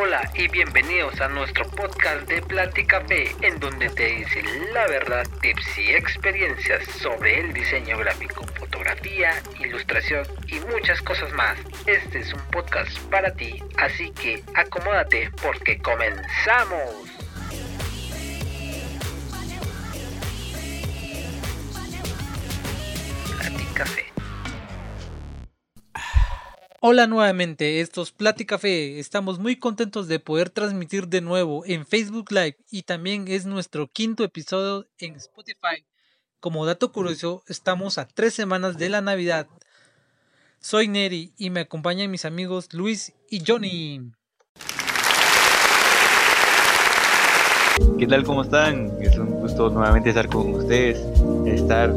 Hola y bienvenidos a nuestro podcast de Plática Café, en donde te dice la verdad, tips y experiencias sobre el diseño gráfico, fotografía, ilustración y muchas cosas más. Este es un podcast para ti, así que acomódate porque comenzamos. Hola nuevamente, esto es Plática Fe. Estamos muy contentos de poder transmitir de nuevo en Facebook Live y también es nuestro quinto episodio en Spotify. Como dato curioso, estamos a tres semanas de la Navidad. Soy Neri y me acompañan mis amigos Luis y Johnny. ¿Qué tal? ¿Cómo están? Es un gusto nuevamente estar con ustedes, estar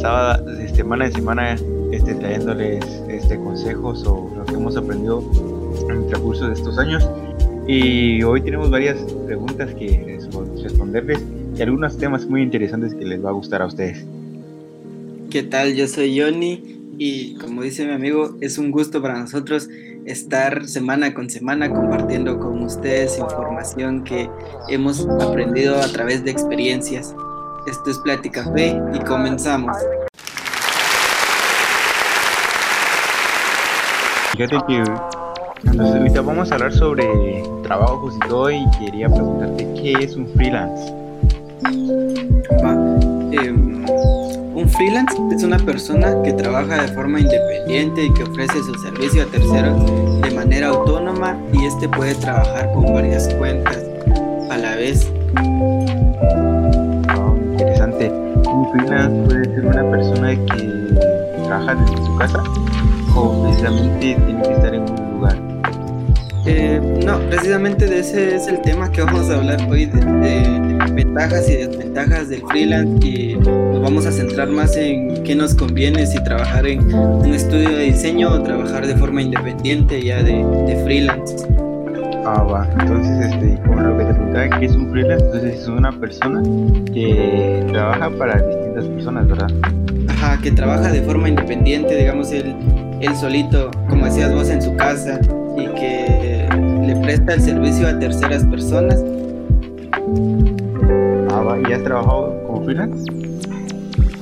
sábado, semana en semana este, trayéndoles este, consejos o lo que hemos aprendido en el transcurso de estos años. Y hoy tenemos varias preguntas que responderles y algunos temas muy interesantes que les va a gustar a ustedes. ¿Qué tal? Yo soy Johnny y como dice mi amigo, es un gusto para nosotros estar semana con semana compartiendo con ustedes información que hemos aprendido a través de experiencias. Esto es Plática Fe y comenzamos. Fíjate que entonces, ahorita vamos a hablar sobre trabajos y todo y quería preguntarte qué es un freelance. Em, un freelance es una persona que trabaja de forma independiente y que ofrece su servicio a terceros de manera autónoma y este puede trabajar con varias cuentas a la vez. interesante. Un freelance puede ser una persona que trabaja desde su casa o precisamente tiene que estar en un lugar? Eh, no, precisamente de ese es el tema que vamos a hablar hoy, de, ventajas y desventajas del freelance y nos vamos a centrar más en qué nos conviene si trabajar en un estudio de diseño o trabajar de forma independiente ya de, de freelance. Ah, va. Entonces, este, como lo que te preguntaba, ¿qué es un freelance? Entonces es una persona que trabaja para distintas personas, ¿verdad? Ajá, que trabaja de forma independiente, digamos, él él solito, como decías vos, en su casa y que le presta el servicio a terceras personas. Ah, ¿y has trabajado como freelance?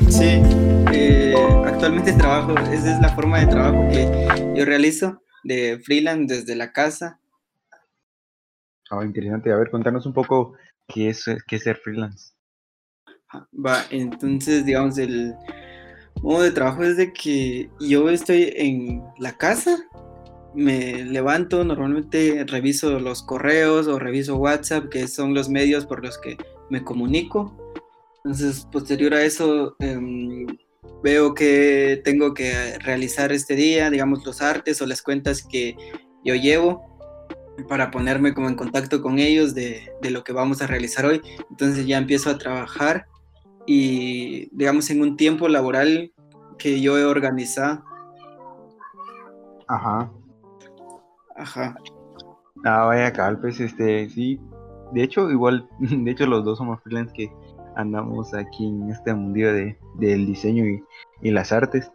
Sí, eh, actualmente trabajo, esa es la forma de trabajo que yo realizo, de freelance desde la casa. Ah, interesante. A ver, contanos un poco qué es, qué es ser freelance. Va, entonces, digamos, el, modo de trabajo es de que yo estoy en la casa, me levanto, normalmente reviso los correos o reviso WhatsApp, que son los medios por los que me comunico. Entonces, posterior a eso, em, veo que tengo que realizar este día, digamos, los artes o las cuentas que yo llevo para ponerme como en contacto con ellos de, de lo que vamos a realizar hoy. Entonces ya empiezo a trabajar y digamos en un tiempo laboral que yo he organizado. Ajá. Ajá. Ah, vaya cal, pues este, sí. De hecho, igual, de hecho los dos somos freelance que andamos aquí en este mundillo de, del diseño y, y, las artes.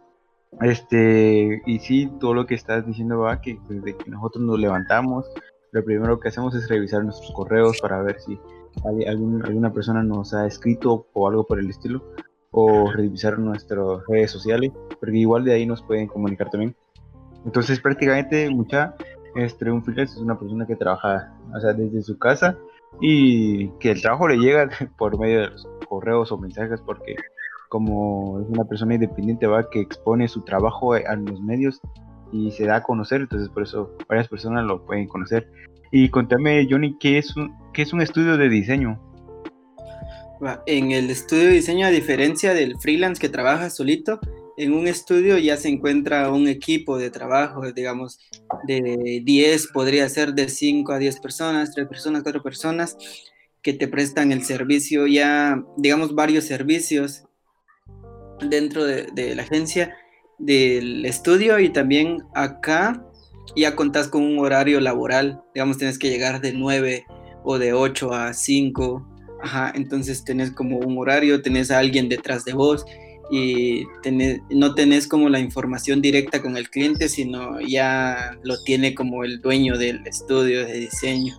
Este, y sí, todo lo que estás diciendo va que desde que nosotros nos levantamos, lo primero que hacemos es revisar nuestros correos para ver si alguna persona nos ha escrito o algo por el estilo, o revisar nuestras redes sociales, porque igual de ahí nos pueden comunicar también. Entonces prácticamente mucha, este, un freelance es una persona que trabaja o sea, desde su casa y que el trabajo le llega por medio de los correos o mensajes porque como es una persona independiente va que expone su trabajo a los medios y se da a conocer, entonces por eso varias personas lo pueden conocer. Y contame, Johnny, ¿qué es un, qué es un estudio de diseño? En el estudio de diseño, a diferencia del freelance que trabaja solito, en un estudio ya se encuentra un equipo de trabajo, digamos, de 10, podría ser de 5 a 10 personas, 3 personas, 4 personas, que te prestan el servicio ya, digamos, varios servicios dentro de, de la agencia del estudio y también acá ya contás con un horario laboral, digamos, tienes que llegar de 9 o de 8 a 5, ajá, entonces tenés como un horario, tenés a alguien detrás de vos y no tenés como la información directa con el cliente, sino ya lo tiene como el dueño del estudio de diseño.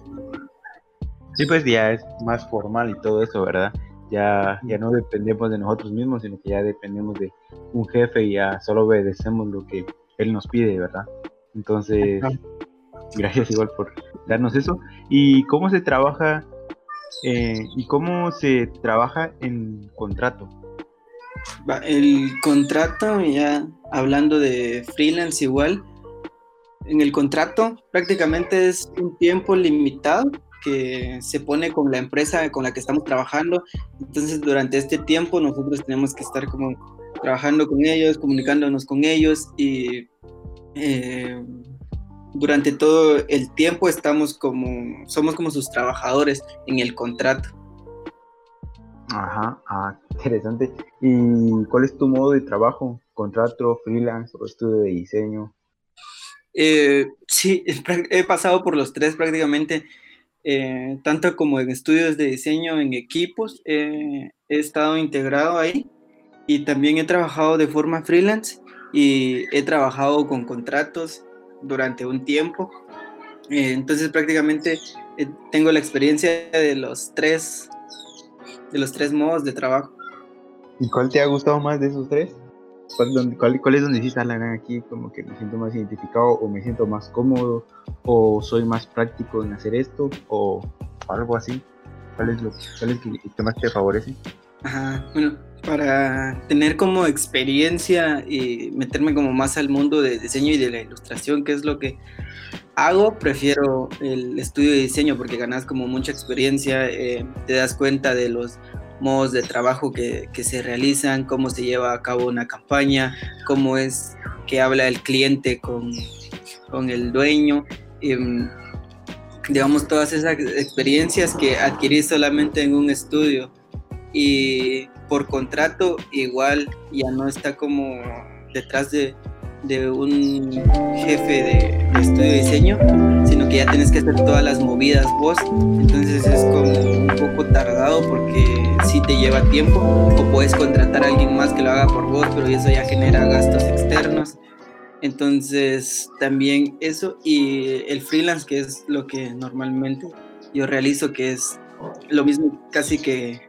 Sí, pues ya es más formal y todo eso, ¿verdad? Ya, ya no dependemos de nosotros mismos, sino que ya dependemos de un jefe y ya solo obedecemos lo que él nos pide, ¿verdad? Entonces, gracias igual por darnos eso. ¿Y cómo se trabaja eh, y cómo se trabaja en contrato? El contrato, ya hablando de freelance igual, en el contrato prácticamente es un tiempo limitado que se pone con la empresa con la que estamos trabajando. Entonces, durante este tiempo nosotros tenemos que estar como trabajando con ellos, comunicándonos con ellos y eh, durante todo el tiempo estamos como, somos como sus trabajadores en el contrato. Ajá, ah, interesante. ¿Y cuál es tu modo de trabajo? ¿Contrato, freelance o estudio de diseño? Eh, sí, he pasado por los tres prácticamente. Eh, tanto como en estudios de diseño en equipos, he estado integrado ahí y también he trabajado de forma freelance y he trabajado con contratos durante un tiempo. Eh, entonces prácticamente eh, tengo la experiencia de los tres de los tres modos de trabajo. ¿Y cuál te ha gustado más de esos tres? ¿Cuál, cuál, es donde dices, la aquí como que me siento más identificado o me siento más cómodo o soy más práctico en hacer esto o algo así? ¿Cuál es lo, cuál que más te favorece? Ajá, bueno, para tener como experiencia y meterme como más al mundo de diseño y de la ilustración, que es lo que hago, prefiero el estudio de diseño porque ganas como mucha experiencia, eh, te das cuenta de los modos de trabajo que, que, se realizan, cómo se lleva a cabo una campaña, cómo es que habla el cliente con, con el dueño. Em, digamos, todas esas experiencias que adquirí solamente en un estudio y por contrato igual ya no está como detrás de, de un jefe de, de, estudio de diseño, sino que ya tienes que hacer todas las movidas vos, entonces es como un poco tardado porque sí te lleva tiempo, o puedes contratar a alguien más que lo haga por vos, pero eso ya genera gastos externos. Entonces también eso y el freelance, que es lo que normalmente yo realizo, que es lo mismo casi que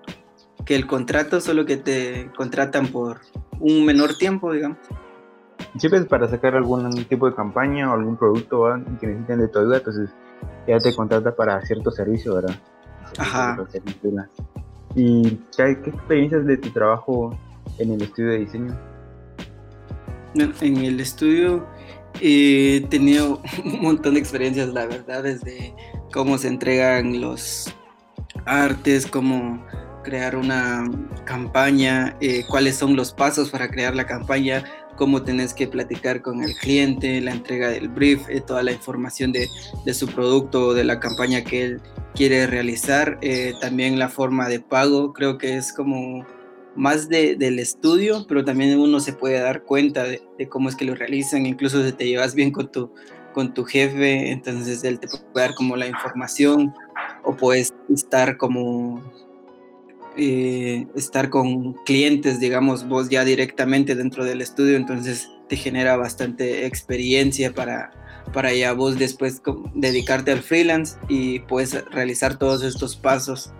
que el contrato, solo que te contratan por un menor tiempo, digamos. Siempre es para sacar algún tipo de campaña o algún producto que necesiten de tu ayuda, entonces ya te contrata para cierto servicio, ¿verdad? Ajá. ¿Y qué, experiencias de tu trabajo en el estudio de diseño? En el estudio he tenido un montón de experiencias, la verdad, desde cómo se entregan los artes, cómo crear una campaña, eh, cuáles son los pasos para crear la campaña, cómo tenés que platicar con el cliente, la entrega del brief, eh, toda la información de, de, su producto o de la campaña que él quiere realizar, eh, también la forma de pago, creo que es como más de, del estudio, pero también uno se puede dar cuenta de, de, cómo es que lo realizan, incluso si te llevas bien con tu, con tu jefe, entonces él te puede dar como la información o puedes estar como eh, estar con clientes, digamos, vos ya directamente dentro del estudio, entonces te genera bastante experiencia para, para ya vos después dedicarte al freelance y puedes realizar todos estos pasos.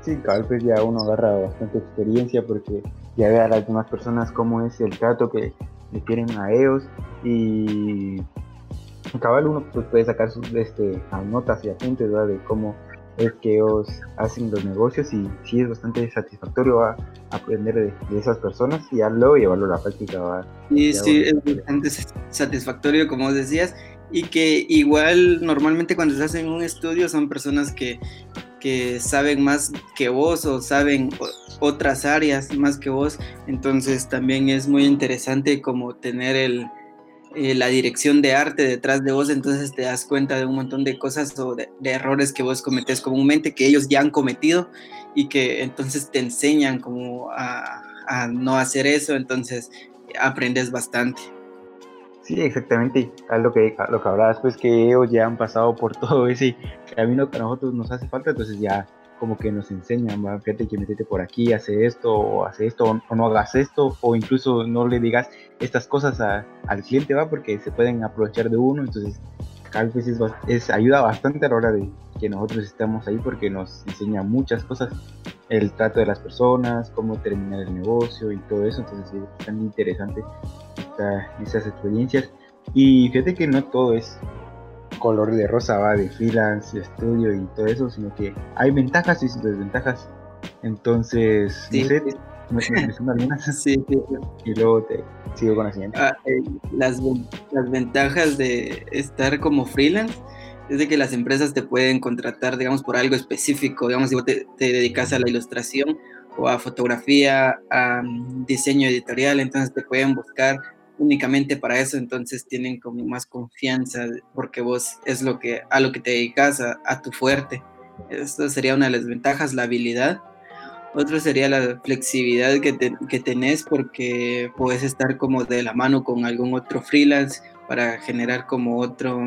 Sí, tal vez ya uno agarra bastante experiencia porque ya ve a las demás personas cómo es el trato que le quieren a ellos y cabal uno pues, puede sacar sus este, notas y apuntes de cómo es que ellos hacen los negocios y sí es bastante satisfactorio aprender de, esas personas y ya luego llevarlo a la práctica. Sí, sí, es bastante satisfactorio como decías y que igual normalmente cuando estás en un estudio son personas que, que saben más que vos o saben otras áreas más que vos, entonces también es muy interesante como tener el, eh, la dirección de arte detrás de vos, entonces te das cuenta de un montón de cosas o de, errores que vos cometés comúnmente, que ellos ya han cometido y que entonces te enseñan como a, no hacer eso, entonces aprendes bastante. Sí, exactamente, a lo que, lo que hablabas, pues que ellos ya han pasado por todo ese camino que a nosotros nos hace falta, entonces ya como que nos enseñan, ¿va? fíjate que metete por aquí, hace esto, o hace esto, o, no hagas esto, o incluso no le digas estas cosas al cliente, va, porque se pueden aprovechar de uno, entonces vez es, es, ayuda bastante a la hora de que nosotros estemos ahí porque nos enseña muchas cosas, el trato de las personas, cómo terminar el negocio y todo eso, entonces es tan interesante esas experiencias. Y fíjate que no todo es color de rosa, va de freelance, estudio y todo eso, sino que hay ventajas y desventajas. Entonces, no sé, me, algunas. Sí, sí, Y luego te sigo con la siguiente. Ah, eh, las, las ventajas de estar como freelance es de que las empresas te pueden contratar, digamos, por algo específico. Digamos, si vos te, te dedicas a la ilustración o a fotografía, a mm, diseño editorial, entonces te pueden buscar únicamente para eso, entonces tienen como más confianza porque vos es lo que a lo que te dedicas, a, tu fuerte. Esto sería una de las ventajas, la habilidad. Otro sería la flexibilidad que, que tenés porque puedes estar como de la mano con algún otro freelance para generar como otro,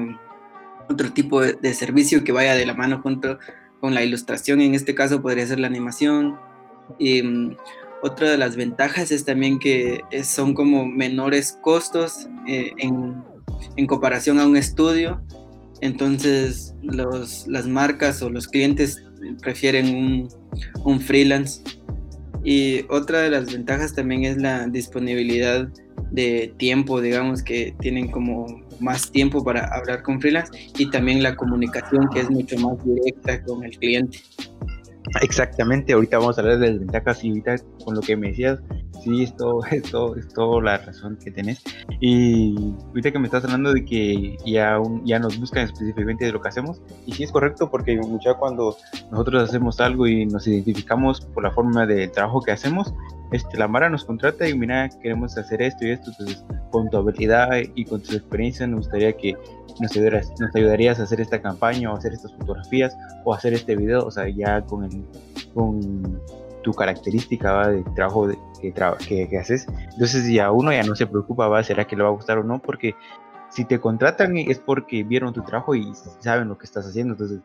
otro tipo de, servicio que vaya de la mano junto con la ilustración. En este caso podría ser la animación. Y mm, otra de las ventajas es también que son como menores costos eh, en, comparación a un estudio. Entonces los, las marcas o los clientes prefieren un, freelance. Y otra de las ventajas también es la disponibilidad de tiempo, digamos que tienen como más tiempo para hablar con freelance y también la comunicación que es mucho más directa con el cliente. Exactamente, ahorita vamos a hablar de desventajas y ahorita con lo que me decías, sí, esto, esto es toda la razón que tenés. Y ahorita que me estás hablando de que ya, ya nos buscan específicamente de lo que hacemos, y sí es correcto porque mucho cuando nosotros hacemos algo y nos identificamos por la forma de trabajo que hacemos, este, la Mara nos contrata y mira, queremos hacer esto y esto, entonces con tu habilidad y con tu experiencia nos gustaría que nos ayudarías, nos ayudarías a hacer esta campaña o hacer estas fotografías o hacer este video, o sea, ya con, el, con tu característica de trabajo que, que, que, haces. Entonces ya uno ya no se preocupa, ¿va? ¿será que le va a gustar o no? Porque si te contratan es porque vieron tu trabajo y saben lo que estás haciendo, entonces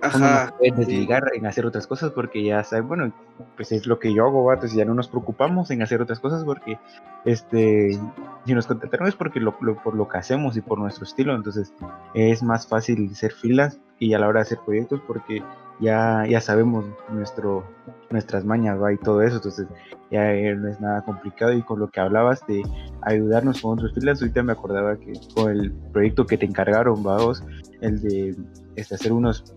Ajá, no pueden desligar en hacer otras cosas porque ya saben, bueno, pues es lo que yo hago, entonces ya no nos preocupamos en hacer otras cosas porque este si nos contrataron es porque lo, por lo que hacemos y por nuestro estilo, entonces es más fácil ser filas y a la hora de hacer proyectos porque ya, ya sabemos nuestro, nuestras mañas ¿va? y todo eso, entonces ya no es nada complicado y con lo que hablabas de ayudarnos con otros filas, ahorita me acordaba que con el proyecto que te encargaron, vamos, el de este, hacer unos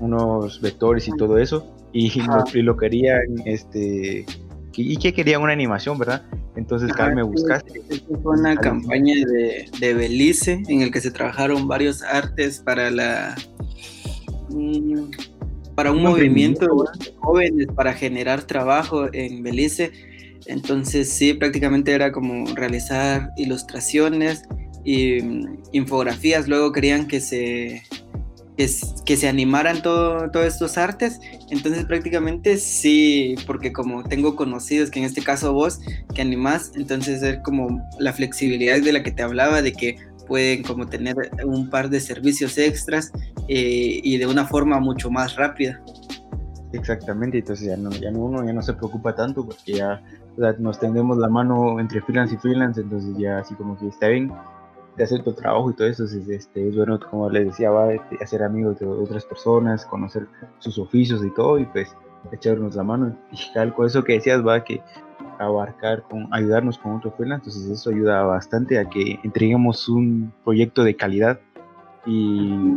unos vectores y todo eso y, lo, querían este y que querían una animación, ¿verdad? Entonces, Carl, me buscaste. Fue una campaña de, de, Belice en el que se trabajaron varios artes para la mm, para un movimiento de jóvenes para generar trabajo en Belice. Entonces, sí, prácticamente era como realizar ilustraciones y mm, infografías. Luego querían que se que, se animaran todo, todos estos artes. Entonces prácticamente sí, porque como tengo conocidos, que en este caso vos, que animás, entonces es como la flexibilidad de la que te hablaba, de que pueden como tener un par de servicios extras eh, y de una forma mucho más rápida. Exactamente, entonces ya no, uno ya no se preocupa tanto porque ya nos tendemos la mano entre freelance y freelance, entonces ya así como que está bien, de hacer tu trabajo y todo eso, es, este, es bueno, como les decía, va este, hacer amigos de otras personas, conocer sus oficios y todo, y pues echarnos la mano. Y tal, con eso que decías, va que abarcar, con ayudarnos con otro freelance, entonces eso ayuda bastante a que entreguemos un proyecto de calidad. Y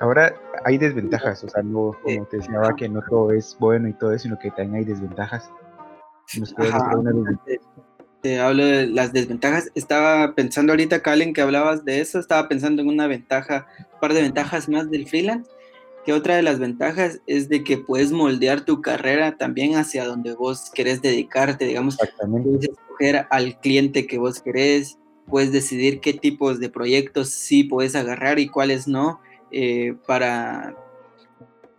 ahora hay desventajas, o sea, no, como te decía, que no todo es bueno y todo eso, sino que también hay desventajas. ¿Nos te hablo de las desventajas. Estaba pensando ahorita, Calen, que hablabas de eso, estaba pensando en una ventaja, un par de ventajas más del freelance, que otra de las ventajas es de que puedes moldear tu carrera también hacia donde vos querés dedicarte, digamos, puedes escoger al cliente que vos querés, puedes decidir qué tipos de proyectos sí puedes agarrar y cuáles no, eh, para,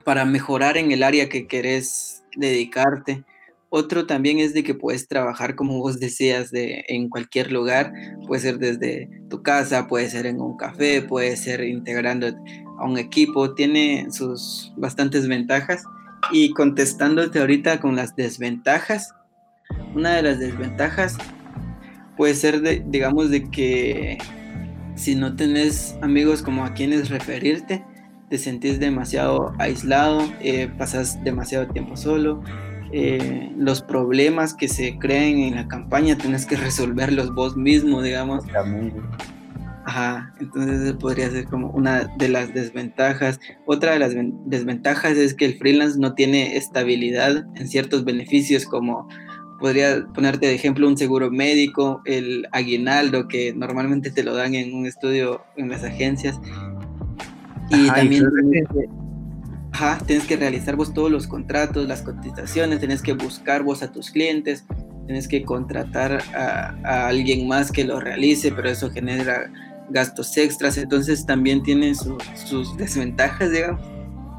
para mejorar en el área que querés dedicarte. Otro también es de que puedes trabajar, como vos decías, de, en cualquier lugar. Puede ser desde tu casa, puede ser en un café, puede ser integrando a un equipo. Tiene sus bastantes ventajas. y contestándote ahorita con las desventajas, una de las desventajas puede ser, digamos, de que si no tenés amigos como a quienes referirte, te sentís demasiado aislado, eh, pasas demasiado tiempo solo, eh, los problemas que se creen en la campaña tenés que resolverlos vos mismo, digamos. Ajá, entonces podría ser como una de las desventajas. Otra de las desventajas es que el freelance no tiene estabilidad en ciertos beneficios como podría ponerte de ejemplo un seguro médico, el aguinaldo que normalmente te lo dan en un estudio en las agencias. Y también tienes que, realizar vos todos los contratos, las cotizaciones, tienes que buscar vos a tus clientes, tienes que contratar a, alguien más que lo realice, pero eso genera gastos extras, entonces también tiene sus desventajas, digamos.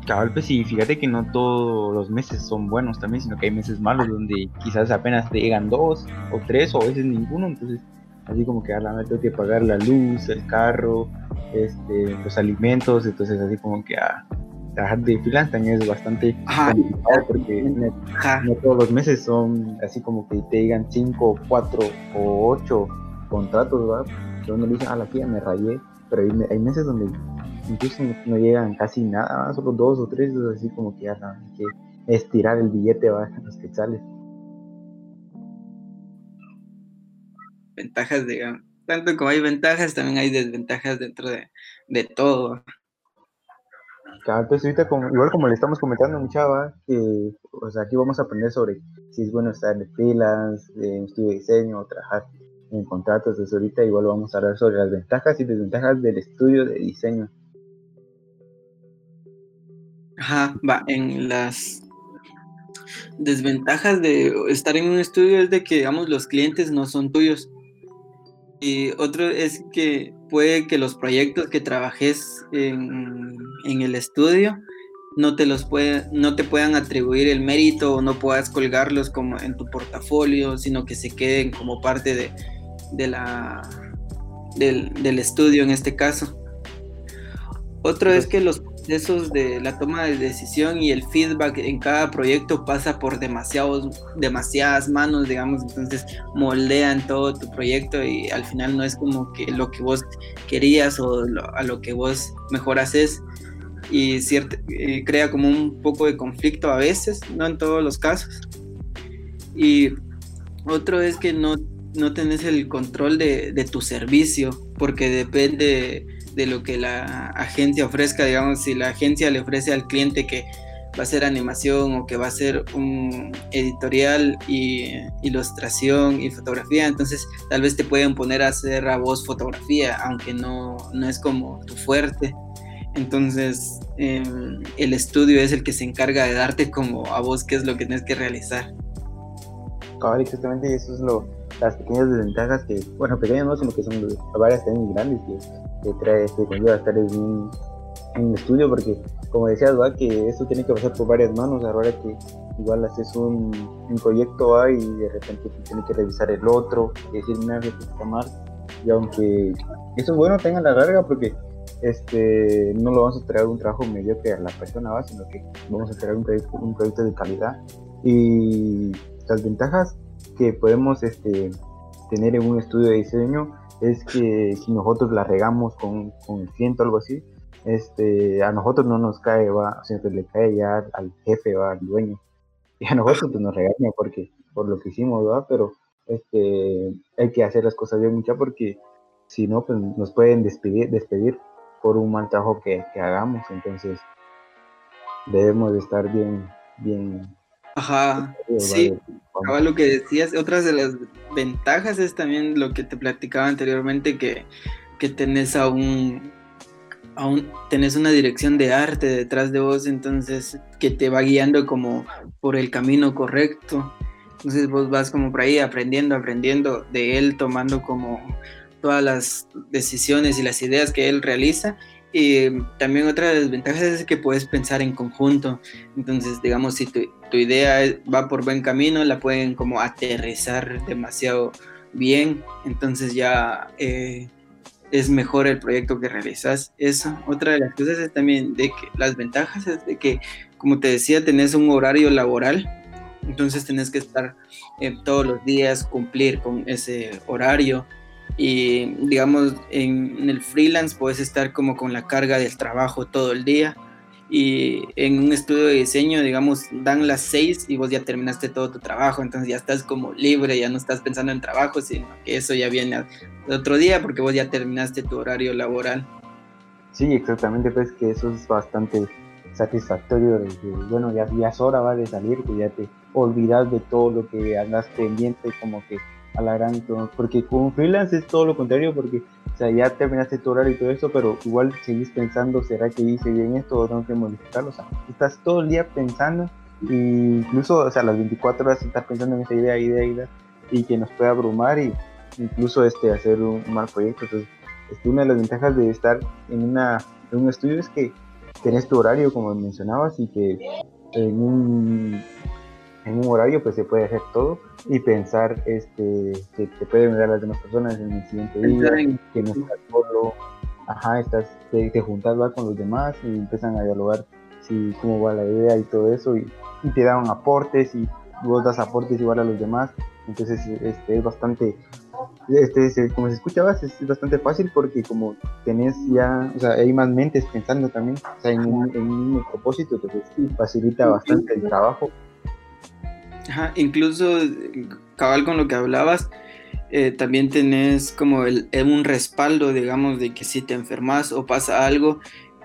Cabal, pues sí, fíjate que no todos los meses son buenos también, sino que hay meses malos donde quizás apenas te llegan dos o tres o a veces ninguno, entonces así como que a la vez tengo que pagar la luz, el carro, este, los alimentos, entonces así como que a trabajar de freelance también es bastante complicado porque no, todos los meses son así como que te llegan cinco, cuatro o ocho contratos, ¿verdad? Que uno dice, a la tía me rayé, pero hay, hay meses donde incluso no, llegan casi nada, solo dos o tres, así como que ya hay que estirar el billete, va, los quetzales. Ventajas, digamos. Tanto como hay ventajas, también hay desventajas dentro de, de todo. Claro, pues ahorita como, igual como le estamos comentando mucha que o sea, aquí vamos a aprender sobre si es bueno estar en freelance, en estudio de diseño, o trabajar en contratos, entonces ahorita igual vamos a hablar sobre las ventajas y desventajas del estudio de diseño. Ajá, va, en las desventajas de estar en un estudio es de que, digamos, los clientes no son tuyos. Y otro es que puede que los proyectos que trabajes en, el estudio no te los puede, no te puedan atribuir el mérito o no puedas colgarlos como en tu portafolio, sino que se queden como parte de, de la del, del estudio en este caso. Otro es que los procesos de la toma de decisión y el feedback en cada proyecto pasa por demasiados, demasiadas manos, digamos, entonces moldean todo tu proyecto y al final no es como que lo que vos querías o a lo que vos mejor haces y eh, crea como un poco de conflicto a veces, no en todos los casos. Y otro es que no, no tenés el control de, de tu servicio porque depende de lo que la agencia ofrezca, digamos, si la agencia le ofrece al cliente que va a ser animación o que va a ser un editorial y ilustración y fotografía, entonces tal vez te pueden poner a hacer a vos fotografía, aunque no, no es como tu fuerte. Entonces em, el estudio es el que se encarga de darte como a vos qué es lo que tienes que realizar. Exactamente eso es lo, las pequeñas desventajas que, bueno, pequeñas no, sino que son varias también grandes que, trae, que conlleva estar en un, en estudio, porque como decías, ¿va? que esto tiene que pasar por varias manos, ahora que igual haces un, un proyecto A y de repente tienes que revisar el otro, y decir, mira, que está y aunque eso es bueno, tenga la larga, porque este no lo vamos a traer un trabajo mediocre a la persona, ¿va? sino que vamos a traer un proyecto, un proyecto de calidad. Y las ventajas que podemos este, tener en un estudio de diseño es que si nosotros la regamos con, con el cliente o algo así, este, a nosotros no nos cae, va, que le cae ya al jefe, va, al dueño. Y a nosotros pues, nos regaña porque, por lo que hicimos, ¿va? pero este, hay que hacer las cosas bien mucha porque si no, pues nos pueden despedir, despedir por un mal trabajo que, que hagamos. Entonces, debemos de estar bien, bien Ajá, sí, acaba lo que decías. Otras de las ventajas es también lo que te platicaba anteriormente, que, que tenés aún, aún tenés una dirección de arte detrás de vos, entonces que te va guiando como por el camino correcto. Entonces vos vas como por ahí aprendiendo, aprendiendo de él, tomando como todas las decisiones y las ideas que él realiza y también otra desventaja es que puedes pensar en conjunto. Entonces, digamos, si tu, idea va por buen camino, la pueden como aterrizar demasiado bien. Entonces ya eh, es mejor el proyecto que realizas. Eso. Otra de las cosas es también de que las ventajas es de que como te decía, tenés un horario laboral, entonces tenés que estar eh, todos los días, cumplir con ese horario. Y digamos, en, el freelance puedes estar como con la carga del trabajo todo el día. Y en un estudio de diseño, digamos, dan las seis y vos ya terminaste todo tu trabajo, entonces ya estás como libre, ya no estás pensando en trabajo, sino que eso ya viene el otro día porque vos ya terminaste tu horario laboral. Sí, exactamente, pues que eso es bastante satisfactorio bueno, ya, ya es hora va de salir, que ya te olvidas de todo lo que andas pendiente, como que a la gran, porque con freelance es todo lo contrario, porque o sea, ya terminaste tu horario y todo eso, pero igual seguís pensando, ¿será que hice bien esto o tengo que modificarlo? O sea, estás todo el día pensando, e incluso, o sea, las 24 horas estás pensando en esa idea, idea, idea, y que nos puede abrumar y incluso este, hacer un, mal proyecto. Entonces, este, una de las ventajas de estar en, una, en un estudio es que tenés tu horario, como mencionabas, y que en un, en un horario pues se puede hacer todo y pensar este, que te pueden ayudar las demás personas en el siguiente día, que no estás solo, ajá, estás, te, te juntas va con los demás y empiezan a dialogar si cómo va la idea y todo eso y, y te dan aportes y vos das aportes igual a los demás, entonces este, es bastante este, como se escuchaba, es bastante fácil porque como tenés ya, o sea, hay más mentes pensando también, o sea, en un, propósito, entonces facilita bastante el trabajo. Incluso, cabal con lo que hablabas, eh, también tenés como el, un respaldo, digamos, de que si te enfermas o pasa algo,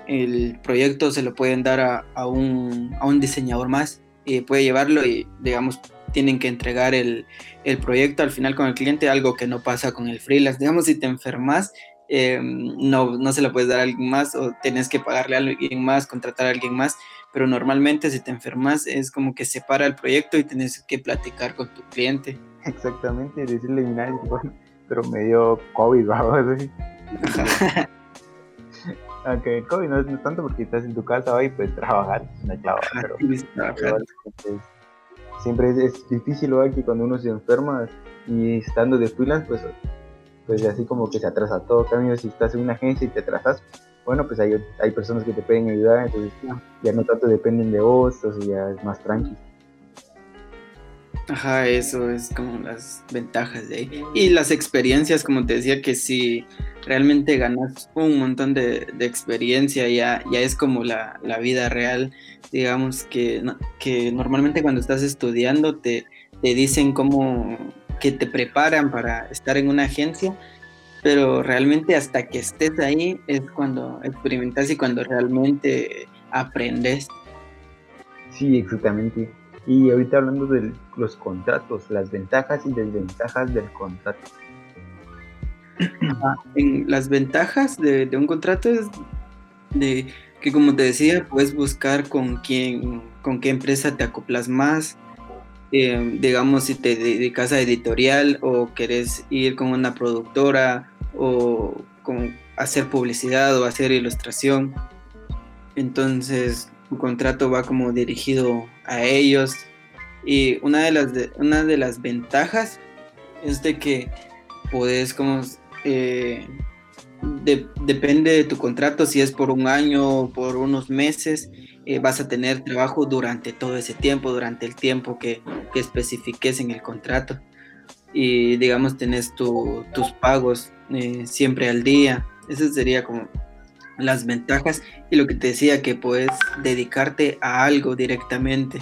el proyecto se lo pueden dar a, a, un, a un diseñador más y puede llevarlo y, digamos, tienen que entregar el, el, proyecto al final con el cliente, algo que no pasa con el freelance. Digamos, si te enfermas, em, no, no se lo puedes dar a alguien más o tienes que pagarle a alguien más, contratar a alguien más, pero normalmente si te enfermas es como que separa el proyecto y tienes que platicar con tu cliente. Exactamente, decirle, mira, pero me dio COVID, vamos. Aunque el COVID no es tanto porque estás en tu casa hoy, pues trabajar, no pero, siempre es, difícil ¿verdad? que cuando uno se enferma y estando de freelance, pues, pues así como que se atrasa todo. Cambio, si estás en una agencia y te atrasas, bueno, pues hay, hay personas que te pueden ayudar, entonces ya no tanto dependen de vos, entonces ya es más tranquilo. Ajá, eso es como las ventajas de ahí. Y las experiencias, como te decía, que si realmente ganas un montón de, experiencia, ya, ya es como la, vida real. Digamos que, que normalmente cuando estás estudiando te, te dicen cómo que te preparan para estar en una agencia, pero realmente hasta que estés ahí es cuando experimentas y cuando realmente aprendes. Sí, exactamente. Y ahorita hablando de los contratos, las ventajas y desventajas del contrato. Ah, en las ventajas de, un contrato es de que como te decía, puedes buscar con quién, con qué empresa te acoplas más. Eh, digamos, si te dedicas a editorial o querés ir con una productora o con hacer publicidad o hacer ilustración. Entonces, tu contrato va como dirigido a ellos. Y una de las, una de las ventajas es de que puedes como... Eh, depende de tu contrato, si es por un año o por unos meses, eh, vas a tener trabajo durante todo ese tiempo, durante el tiempo que, que especifiques en el contrato. Y digamos, tenés tus pagos eh, siempre al día. Eso sería como las ventajas y lo que te decía que puedes dedicarte a algo directamente.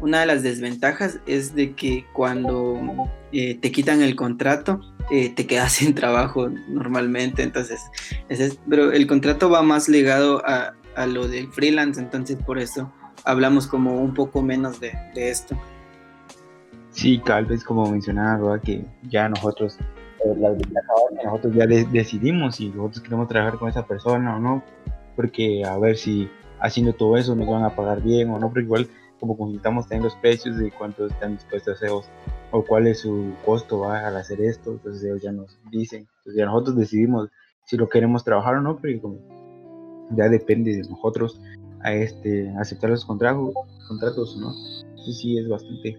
Una de las desventajas es de que cuando eh, te quitan el contrato, eh, te quedas sin trabajo normalmente, entonces, es, pero el contrato va más ligado a, a, lo del freelance, entonces por eso hablamos como un poco menos de, de esto. Sí, tal vez como mencionaba, que ya nosotros nosotros ya decidimos si nosotros queremos trabajar con esa persona o no, porque a ver si haciendo todo eso nos van a pagar bien o no, pero igual como consultamos también los precios de cuánto están dispuestos a hacer o, cuál es su costo al hacer esto, entonces ellos ya nos dicen, entonces ya nosotros decidimos si lo queremos trabajar o no, pero como ya depende de nosotros a este aceptar los contratos, contratos no. Sí, sí, es bastante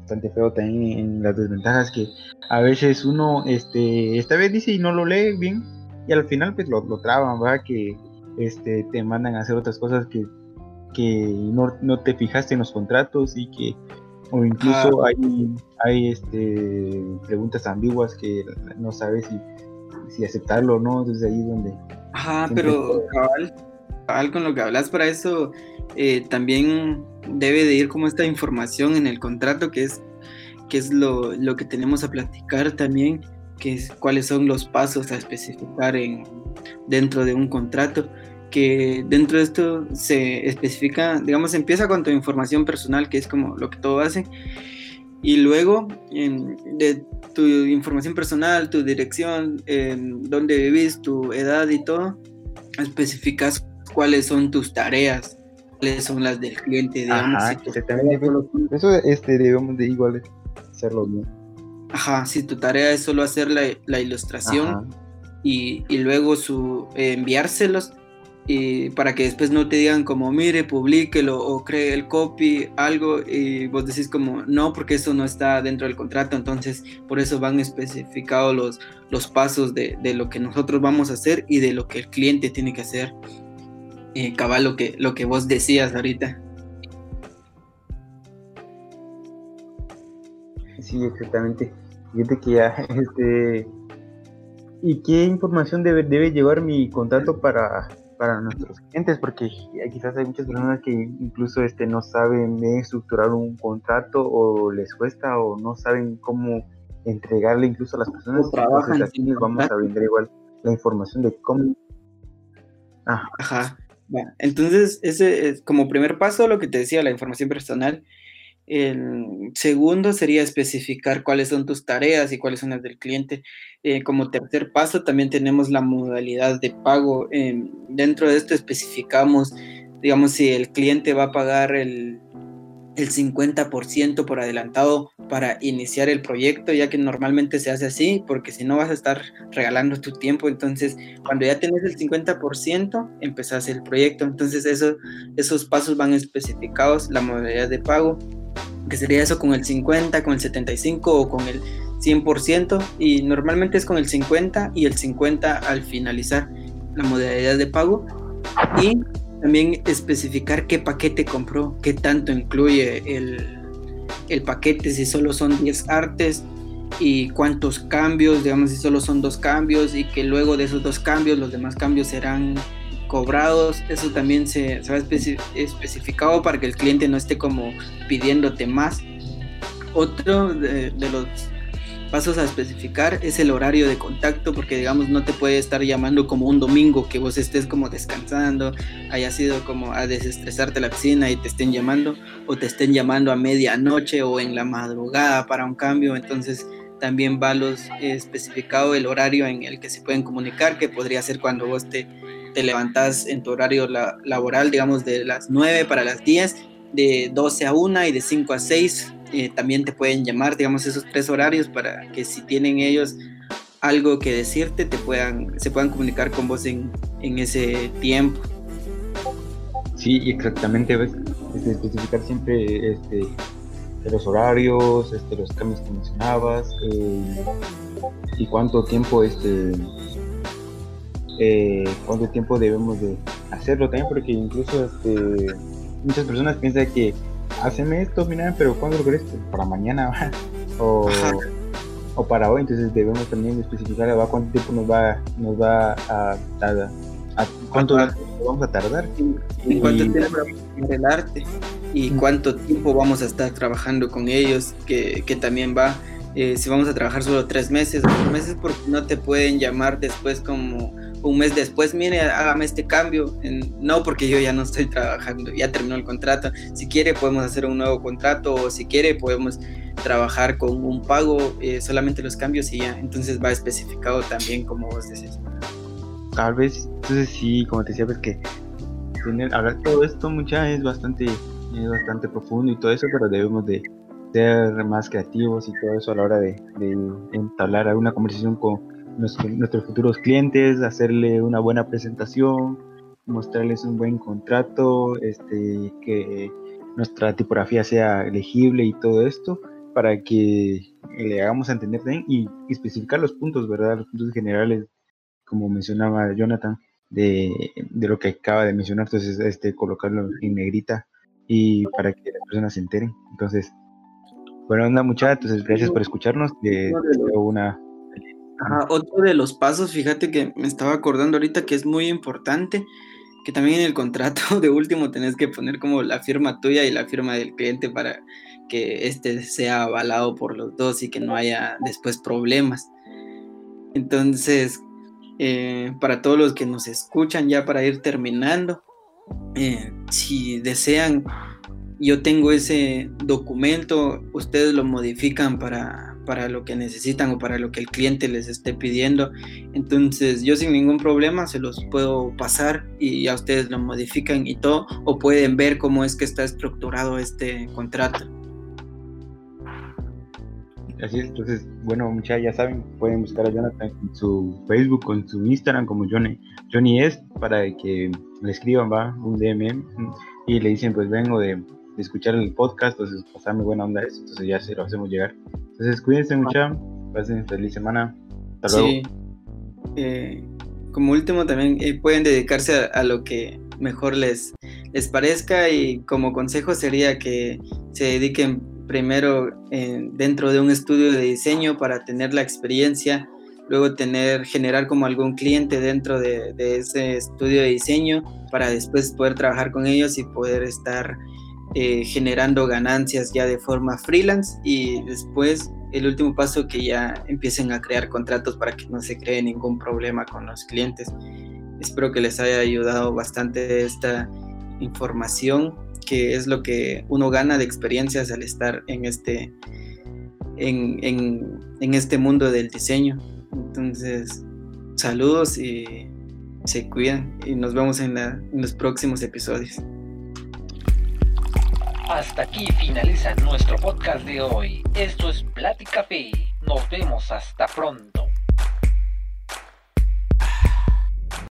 bastante feo también en las desventajas que a veces uno este esta vez dice y no lo lee bien y al final pues lo, lo traban, ¿verdad? Que este te mandan a hacer otras cosas que que no, no te fijaste en los contratos y que o incluso hay, hay este, preguntas ambiguas que no sabes si, si aceptarlo o no, entonces ahí es donde... Ajá, pero cabal, con lo que hablas para eso, eh, también debe de ir como esta información en el contrato, que es, que es lo, lo que tenemos a platicar también, que es cuáles son los pasos a especificar en, dentro de un contrato que dentro de esto se especifica, digamos, empieza con tu información personal, que es como lo que todo hace, y luego de tu información personal, tu dirección, dónde vivís, tu edad y todo, especificas cuáles son tus tareas, cuáles son las del cliente, digamos. Ajá, eso este, debemos de igual hacerlo bien. Ajá, si tu tarea es solo hacer la, ilustración y, y, luego su, enviárselos, y para que después no te digan como, mire, publíquelo o cree el copy, algo, y vos decís como, no, porque eso no está dentro del contrato, entonces por eso van especificados los, los pasos de, de lo que nosotros vamos a hacer y de lo que el cliente tiene que hacer. Eh, cabal, lo que, lo que vos decías ahorita. Sí, exactamente. Fíjate que ya, este... ¿Y qué información debe, debe llevar mi contrato para para nuestros clientes, porque quizás hay muchas personas que incluso este, no saben estructurar un contrato o les cuesta o no saben cómo entregarle incluso a las personas. Entonces aquí les vamos a vender igual la información de cómo. Ah. Ajá. Bueno, entonces, ese es como primer paso lo que te decía, la información personal. El segundo sería especificar cuáles son tus tareas y cuáles son las del cliente. Eh, como tercer paso también tenemos la modalidad de pago. dentro de esto especificamos, digamos, si el cliente va a pagar el, el 50% por adelantado para iniciar el proyecto, ya que normalmente se hace así, porque si no vas a estar regalando tu tiempo, entonces cuando ya tenés el 50%, empezás el proyecto, entonces eso, esos pasos van especificados, la modalidad de pago, que sería eso con el 50, con el 75 o con el 100% y normalmente es con el 50 y el 50 al finalizar la modalidad de pago. Y también especificar qué paquete compró, qué tanto incluye el, el paquete, si solo son 10 artes y cuántos cambios, digamos si solo son dos cambios y que luego de esos dos cambios los demás cambios serán cobrados, eso también se, se va especificado para que el cliente no esté como pidiéndote más. Otro de, los pasos a especificar es el horario de contacto, porque digamos no te puede estar llamando como un domingo que vos estés como descansando, haya sido como a desestresarte la piscina y te estén llamando, o te estén llamando a medianoche o en la madrugada para un cambio, entonces también va los especificado el horario en el que se pueden comunicar, que podría ser cuando vos te te levantas en tu horario laboral, digamos, de las 9 para las 10, de 12 a 1 y de 5 a 6. Eh, también te pueden llamar, digamos, esos tres horarios para que si tienen ellos algo que decirte, te puedan, se puedan comunicar con vos en, en ese tiempo. Sí, exactamente, ¿ves? Este, especificar siempre este, los horarios, este, los cambios que mencionabas eh, y cuánto tiempo este, eh, cuánto tiempo debemos de hacerlo también, porque incluso este, muchas personas piensan que hacen esto, mira, pero ¿cuándo lo querés? Para mañana o, o, para hoy, entonces debemos también especificar a cuánto tiempo nos va, nos va a tardar. A, ¿Cuánto vamos a tardar? ¿Y cuánto tiempo el arte? ¿Y cuánto tiempo vamos a estar trabajando con ellos? Que, que también va, eh, si vamos a trabajar solo tres meses o cuatro meses, porque no te pueden llamar después como un mes después, mire, hágame este cambio. no, porque yo ya no estoy trabajando, ya terminó el contrato. Si quiere, podemos hacer un nuevo contrato o si quiere, podemos trabajar con un pago, eh, solamente los cambios y ya. Entonces va especificado también como vos decís. Tal vez, entonces sí, como te decía, pues que tener, hablar todo esto mucha es bastante, es bastante profundo y todo eso, pero debemos de ser más creativos y todo eso a la hora de, de entablar alguna conversación con nuestros futuros clientes, hacerle una buena presentación, mostrarles un buen contrato, este, que nuestra tipografía sea legible y todo esto, para que le hagamos entender bien y, especificar los puntos, ¿verdad? Los puntos generales, como mencionaba Jonathan, de, de lo que acaba de mencionar, entonces este, colocarlo en negrita y para que las personas se enteren. Entonces, bueno, onda muchachos, entonces gracias por escucharnos. Eh, una... otro de los pasos, fíjate que me estaba acordando ahorita que es muy importante, que también en el contrato de último tenés que poner como la firma tuya y la firma del cliente para que este sea avalado por los dos y que no haya después problemas. Entonces, eh, para todos los que nos escuchan, ya para ir terminando, eh, si desean, yo tengo ese documento, ustedes lo modifican para, para lo que necesitan o para lo que el cliente les esté pidiendo. Entonces yo sin ningún problema se los puedo pasar y ya ustedes lo modifican y todo, o pueden ver cómo es que está estructurado este contrato. Así es, entonces, bueno, muchachos, ya saben, pueden buscar a Jonathan en su Facebook o en su Instagram como Johnny, Johnny es para que le escriban, va, un DM y le dicen, pues vengo de, escuchar el podcast, entonces pasarme buena onda eso, entonces ya se lo hacemos llegar. Entonces, cuídense mucho, pasen feliz semana, hasta luego. Eh, como último, también eh, pueden dedicarse a, lo que mejor les, les parezca y como consejo sería que se dediquen primero dentro de un estudio de diseño para tener la experiencia, luego tener, generar como algún cliente dentro de, ese estudio de diseño para después poder trabajar con ellos y poder estar eh, generando ganancias ya de forma freelance y después el último paso que ya empiecen a crear contratos para que no se cree ningún problema con los clientes. Espero que les haya ayudado bastante esta información que es lo que uno gana de experiencias al estar en este, en, en, este mundo del diseño. Entonces, saludos y se cuidan y nos vemos en, en los próximos episodios. Hasta aquí finaliza nuestro podcast de hoy. Esto es Plática P. Nos vemos hasta pronto.